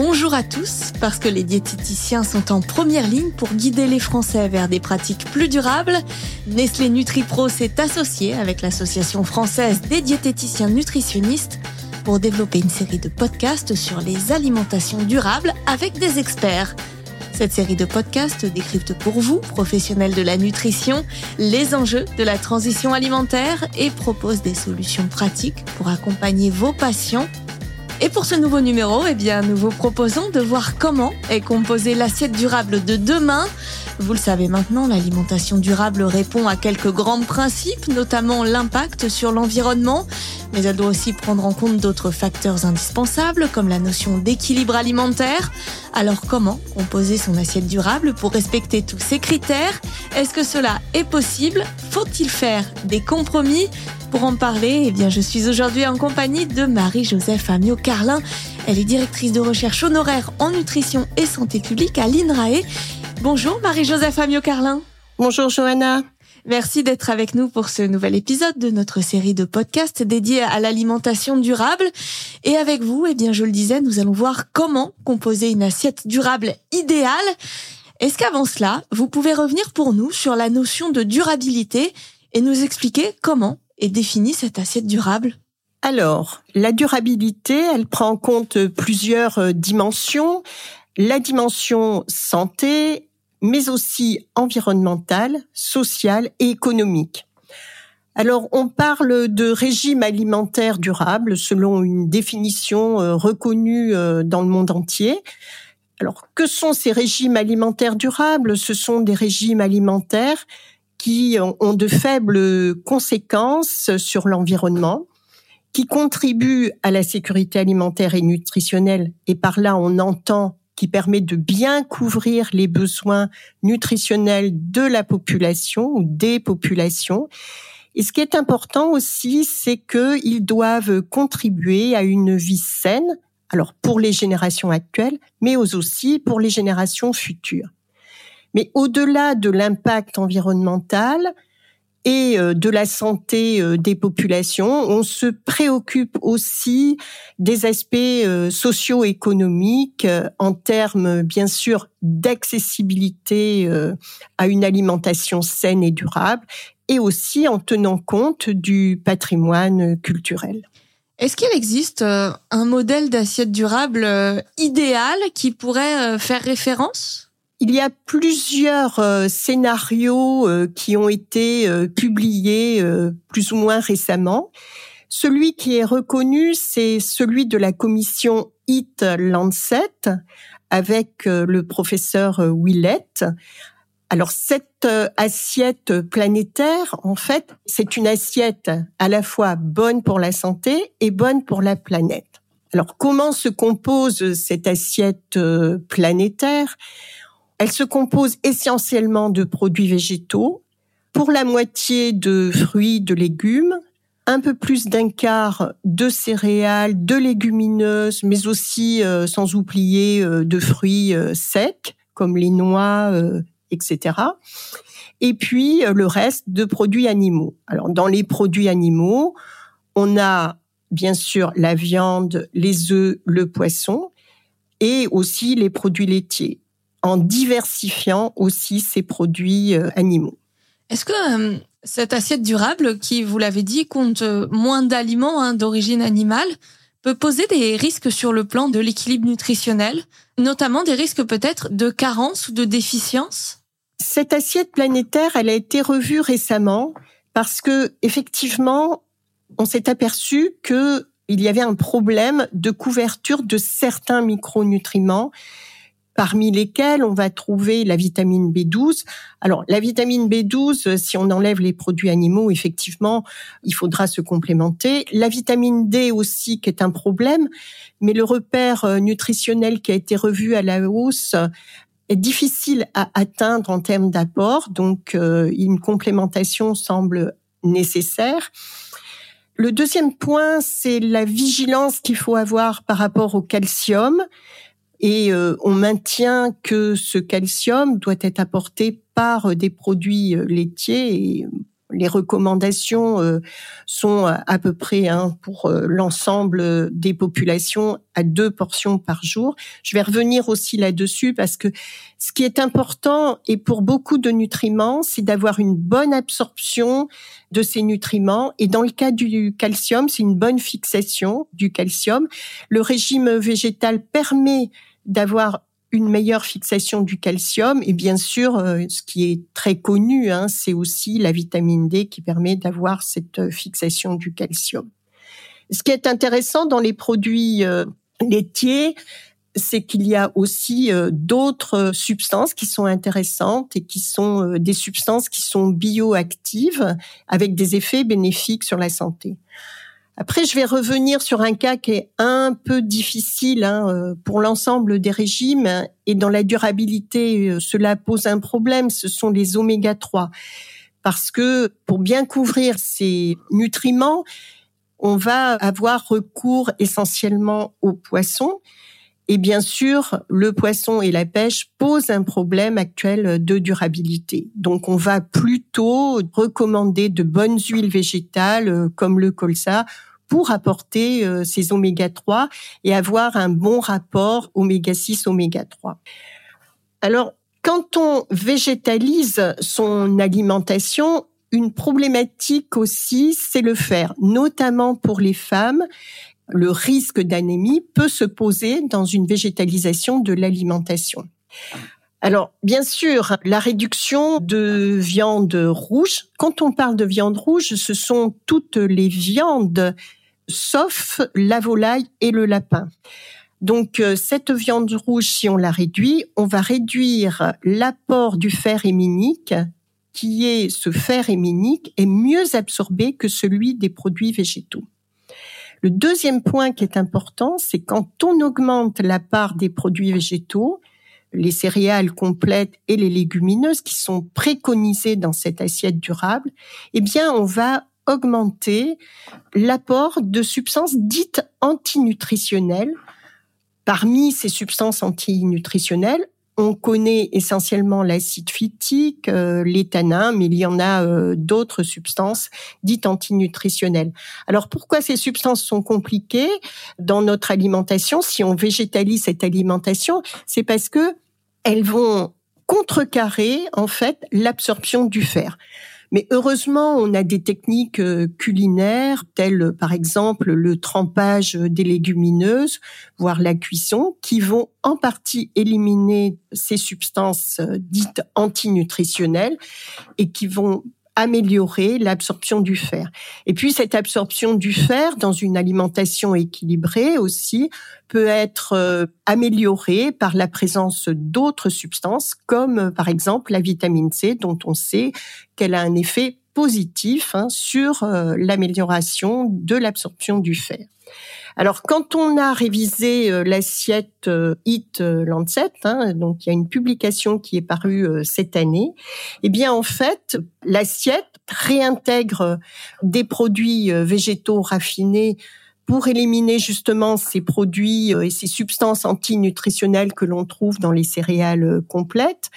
Bonjour à tous, parce que les diététiciens sont en première ligne pour guider les Français vers des pratiques plus durables. Nestlé NutriPro s'est associé avec l'Association française des diététiciens nutritionnistes pour développer une série de podcasts sur les alimentations durables avec des experts. Cette série de podcasts décrypte pour vous, professionnels de la nutrition, les enjeux de la transition alimentaire et propose des solutions pratiques pour accompagner vos patients. Et pour ce nouveau numéro, eh bien, nous vous proposons de voir comment est composée l'assiette durable de demain. Vous le savez maintenant, l'alimentation durable répond à quelques grands principes, notamment l'impact sur l'environnement, mais elle doit aussi prendre en compte d'autres facteurs indispensables comme la notion d'équilibre alimentaire. Alors comment composer son assiette durable pour respecter tous ces critères? Est-ce que cela est possible? Faut-il faire des compromis? Pour en parler, eh bien, je suis aujourd'hui en compagnie de Marie-Joseph Amiot-Carlin. Elle est directrice de recherche honoraire en nutrition et santé publique à l'INRAE. Bonjour Marie-Joseph Amiot-Carlin. Bonjour Johanna. Merci d'être avec nous pour ce nouvel épisode de notre série de podcasts dédiée à l'alimentation durable. Et avec vous, eh bien, je le disais, nous allons voir comment composer une assiette durable idéale. Est-ce qu'avant cela, vous pouvez revenir pour nous sur la notion de durabilité et nous expliquer comment est définie cette assiette durable? Alors, la durabilité, elle prend en compte plusieurs euh, dimensions. La dimension santé, mais aussi environnementale, sociale et économique. Alors, on parle de régime alimentaire durable selon une définition euh, reconnue euh, dans le monde entier. Alors, que sont ces régimes alimentaires durables? Ce sont des régimes alimentaires qui ont de faibles conséquences sur l'environnement, qui contribuent à la sécurité alimentaire et nutritionnelle, et par là on entend qui permet de bien couvrir les besoins nutritionnels de la population ou des populations. Et ce qui est important aussi, c'est qu'ils doivent contribuer à une vie saine, alors pour les générations actuelles, mais aussi pour les générations futures. Mais au-delà de l'impact environnemental, et euh, de la santé euh, des populations. On se préoccupe aussi des aspects euh, socio-économiques en termes, bien sûr, d'accessibilité à une alimentation saine et durable et aussi en tenant compte du patrimoine culturel. Est-ce qu'il existe un modèle d'assiette durable idéal qui pourrait faire référence? Il y a plusieurs euh, scénarios euh, qui ont été euh, publiés plus ou moins récemment. Celui qui est reconnu, c'est celui de la commission Eat Lancet avec le professeur Willett. Alors cette assiette planétaire, en fait, c'est une assiette à la fois bonne pour la santé et bonne pour la planète. Alors comment se compose cette assiette planétaire? Elle se compose essentiellement de produits végétaux, pour la moitié de fruits, de légumes, un peu plus d'un quart de céréales, de légumineuses, mais aussi, euh, sans oublier, euh, de fruits euh, secs, comme les noix, etc. Et puis, le reste de produits animaux. Alors, dans les produits animaux, on a bien sûr la viande, les œufs, le poisson, et aussi les produits laitiers en diversifiant aussi ces produits euh, animaux. Est-ce que euh, cette assiette durable, qui, vous l'avez dit, compte euh, moins d'aliments hein, d'origine animale, peut poser des risques sur le plan de l'équilibre nutritionnel, notamment des risques peut-être de carence ou de déficience? Cette assiette planétaire, elle a été revue récemment parce que effectivement, on s'est aperçu que il y avait un problème de couverture de certains micronutriments parmi lesquels on va trouver la vitamine B12. Alors, la vitamine B12, si on enlève les produits animaux, effectivement, il faudra se complémenter. La vitamine D aussi, qui est un problème, mais le repère euh, nutritionnel qui a été revu à la hausse est difficile à atteindre en termes d'apport, donc euh, une complémentation semble nécessaire. Le deuxième point, c'est la vigilance qu'il faut avoir par rapport au calcium et euh, on maintient que ce calcium doit être apporté par euh, des produits euh, laitiers et Les recommandations euh, sont à peu près hein, pour euh, l'ensemble des populations à deux portions par jour. Je vais revenir aussi là-dessus parce que ce qui est important et pour beaucoup de nutriments, c'est d'avoir une bonne absorption de ces nutriments. Et dans le cas du calcium, c'est une bonne fixation du calcium. Le régime végétal permet d'avoir une meilleure fixation du calcium et bien sûr, euh, ce qui est très connu, hein, c'est aussi la vitamine D qui permet d'avoir cette euh, fixation du calcium. Ce qui est intéressant dans les produits euh, laitiers, c'est qu'il y a aussi d'autres substances qui sont intéressantes et qui sont des substances qui sont bioactives avec des effets bénéfiques sur la santé. Après, je vais revenir sur un cas qui est un peu difficile hein, euh, pour l'ensemble des régimes et dans la durabilité, euh, cela pose un problème. Ce sont les oméga 3 parce que pour bien couvrir ces nutriments, on va avoir recours essentiellement aux poissons. Et bien sûr, le poisson et la pêche posent un problème actuel de durabilité. Donc, on va plutôt recommander de bonnes huiles végétales euh, comme le colza pour apporter euh, ces oméga 3 et avoir un bon rapport oméga 6 oméga 3. Alors quand on végétalise son alimentation, une problématique aussi, c'est le fer, notamment pour les femmes. Le risque d'anémie peut se poser dans une végétalisation de l'alimentation. Alors, bien sûr, la réduction de viande rouge. Quand on parle de viande rouge, ce sont toutes les viandes sauf la volaille et le lapin. Donc euh, cette viande rouge, si on la réduit, on va réduire l'apport du fer héminique, qui est ce fer héminique est mieux absorbé que celui des produits végétaux. Le deuxième point qui est important, c'est quand on augmente la part des produits végétaux, les céréales complètes et les légumineuses qui sont préconisées dans cette assiette durable, eh bien, on va augmenter l'apport de substances dites antinutritionnelles. Parmi ces substances antinutritionnelles, on connaît essentiellement l'acide phytique, euh, mais il y en a euh, d'autres substances dites antinutritionnelles. Alors pourquoi ces substances sont compliquées dans notre alimentation Si on végétalise cette alimentation, c'est parce que elles vont contrecarrer en fait l'absorption du fer. Mais heureusement, on a des techniques euh, culinaires telles par exemple le trempage des légumineuses, voire la cuisson, qui vont en partie éliminer ces substances euh, dites antinutritionnelles et qui vont améliorer l'absorption du fer. Et puis cette absorption du fer dans une alimentation équilibrée aussi peut être euh, améliorée par la présence d'autres substances comme par exemple la vitamine C dont on sait qu'elle a un effet positif hein, sur euh, l'amélioration de l'absorption du fer. Alors, quand on a révisé euh, l'assiette euh, Hit euh, Lancet, hein, donc il y a une publication qui est parue cette année, eh bien en fait, l'assiette réintègre des produits végétaux raffinés pour éliminer justement ces produits et ces substances antinutritionnelles que l'on trouve dans les céréales complètes.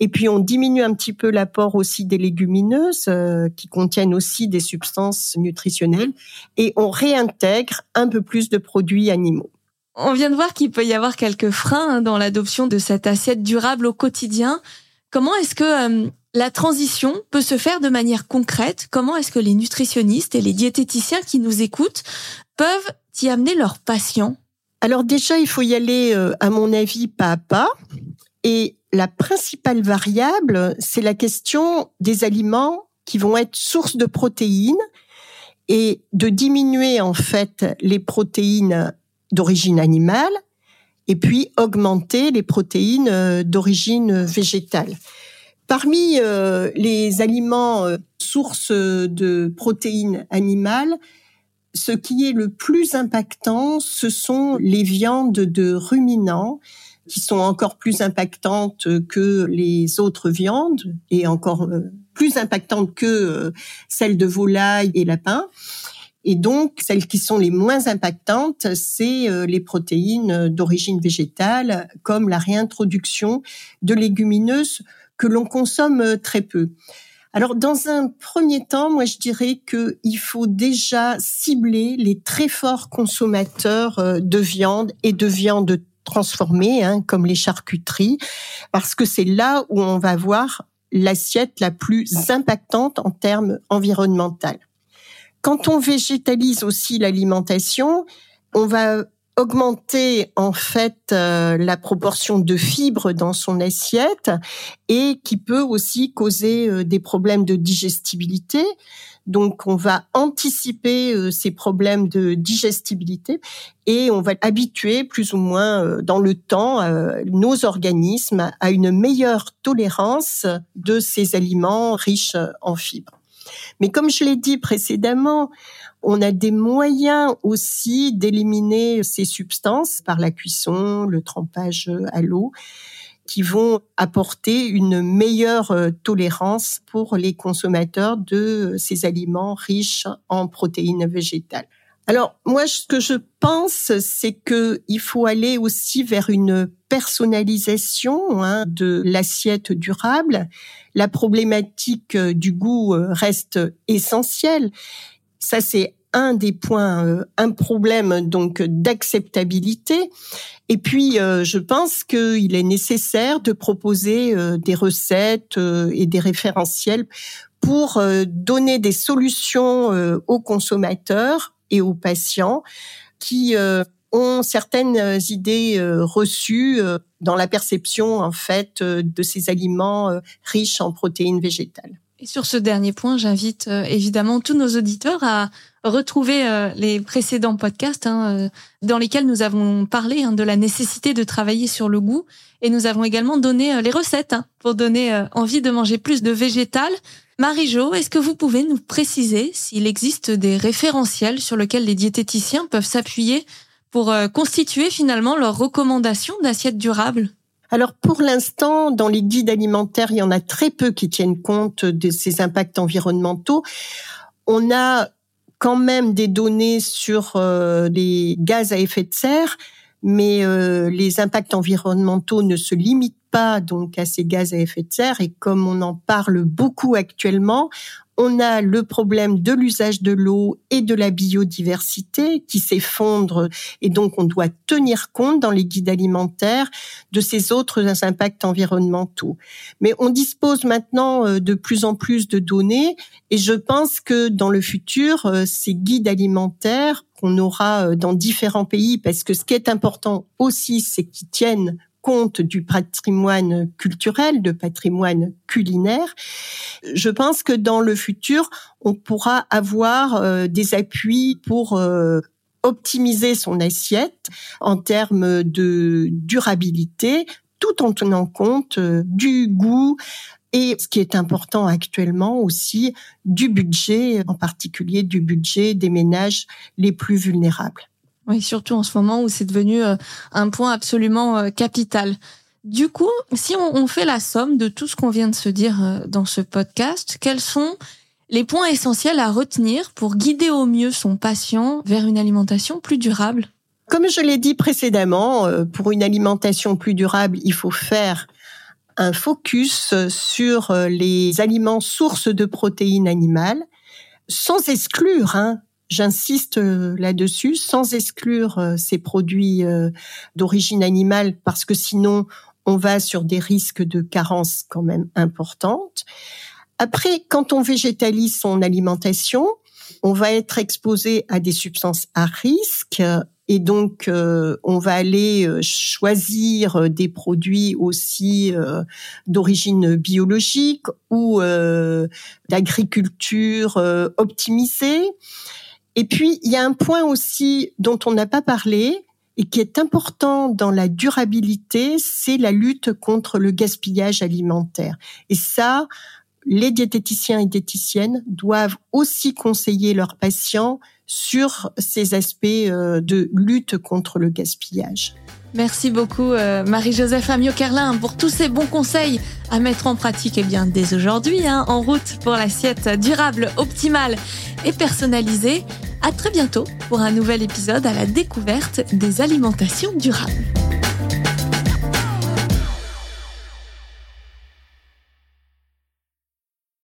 Et puis on diminue un petit peu l'apport aussi des légumineuses euh, qui contiennent aussi des substances nutritionnelles et on réintègre un peu plus de produits animaux. On vient de voir qu'il peut y avoir quelques freins hein, dans l'adoption de cette assiette durable au quotidien. Comment est-ce que euh, la transition peut se faire de manière concrète? Comment est-ce que les nutritionnistes et les diététiciens qui nous écoutent peuvent y amener leurs patients? Alors déjà, il faut y aller, euh, à mon avis, pas à pas. Et la principale variable, c'est la question des aliments qui vont être source de protéines et de diminuer en fait les protéines d'origine animale et puis augmenter les protéines euh, d'origine végétale. Parmi euh, les aliments euh, sources de protéines animales, ce qui est le plus impactant, ce sont les viandes de ruminants qui sont encore plus impactantes que les autres viandes et encore euh, plus impactantes que euh, celles de volaille et lapin. Et donc, celles qui sont les moins impactantes, c'est euh, les protéines d'origine végétale, comme la réintroduction de légumineuses que l'on consomme très peu. alors, dans un premier temps, moi, je dirais qu'il faut déjà cibler les très forts consommateurs de viande et de viande transformée, hein, comme les charcuteries, parce que c'est là où on va voir l'assiette la plus impactante en termes environnementaux. Quand on végétalise aussi l'alimentation, on va augmenter en fait euh, la proportion de fibres dans son assiette et qui peut aussi causer euh, des problèmes de digestibilité. Donc on va anticiper euh, ces problèmes de digestibilité et on va habituer plus ou moins dans le temps nos organismes à une meilleure tolérance de ces aliments riches en fibres. Mais comme je l'ai dit précédemment, on a des moyens aussi d'éliminer ces substances par la cuisson, le trempage à l'eau qui vont apporter une meilleure euh, tolérance pour les consommateurs de ces aliments riches en protéines végétales. Alors moi, ce que je pense, c'est que il faut aller aussi vers une personnalisation hein, de l'assiette durable. La problématique euh, du goût euh, reste essentielle ça, c'est un des points, euh, un problème donc d'acceptabilité. Et puis, euh, je pense qu'il est nécessaire de proposer euh, des recettes et des référentiels pour donner des solutions aux consommateurs et aux patients qui ont certaines idées reçues dans la perception en fait de ces aliments riches en protéines végétales. Et sur ce dernier point, j'invite évidemment tous nos auditeurs à retrouver euh, les précédents podcasts hein, euh, dans lesquels nous avons parlé hein, de la nécessité de travailler sur le goût et nous avons également donné les recettes hein, pour donner envie de manger plus de végétal. Marie-Jo, est-ce que vous pouvez nous préciser s'il existe des référentiels sur lesquels les diététiciens peuvent s'appuyer pour constituer finalement leurs recommandations d'assiettes durables? Alors pour l'instant, dans les guides alimentaires, il y en a très peu qui tiennent compte de ces impacts environnementaux. On a quand même des données sur euh, les gaz à effet de serre, mais euh, les impacts environnementaux ne se limitent pas donc à ces gaz à effet de serre. Et comme on en parle beaucoup actuellement, on a le problème de l'usage de l'eau et de la biodiversité qui s'effondre et donc on doit tenir compte dans les guides alimentaires de ces autres impacts environnementaux. Mais on dispose maintenant euh, de plus en plus de données et je pense que dans le futur, euh, ces guides alimentaires qu'on aura euh, dans différents pays, parce que ce qui est important aussi, c'est qu'ils tiennent compte du patrimoine culturel, de patrimoine culinaire. Je pense que dans le futur, on pourra avoir euh, des appuis pour euh, optimiser son assiette en termes de durabilité, tout en tenant compte euh, du goût, et ce qui est important actuellement aussi, du budget, en particulier du budget des ménages les plus vulnérables. Oui, surtout en ce moment où c'est devenu euh, un point absolument euh, capital. Du coup, si on, fait la somme de tout ce qu'on vient de se dire euh, dans ce podcast, quels sont les points essentiels à retenir pour guider au mieux son patient vers une alimentation plus durable? Comme je l'ai dit précédemment, pour une alimentation plus durable, il faut faire un focus sur les aliments sources de protéines animales, sans exclure hein, J'insiste euh, là-dessus, sans exclure euh, ces produits euh, d'origine animale, parce que sinon, on va sur des risques de carence quand même importantes. Après, quand on végétalise son alimentation, on va être exposé à des substances à risque et donc on va aller choisir des produits aussi d'origine biologique ou d'agriculture optimisée. Et puis, il y a un point aussi dont on n'a pas parlé et qui est important dans la durabilité, c'est la lutte contre le gaspillage alimentaire. Et ça, les diététiciens et diététiciennes doivent aussi conseiller leurs patients sur ces aspects euh, de lutte contre le gaspillage. Merci beaucoup euh, Marie-Joseph Amiot-Carlin pour tous ces bons conseils à mettre en pratique eh bien dès aujourd'hui hein, en route pour l'assiette durable, optimale et personnalisée. À très bientôt pour un nouvel épisode à la découverte des alimentations durables.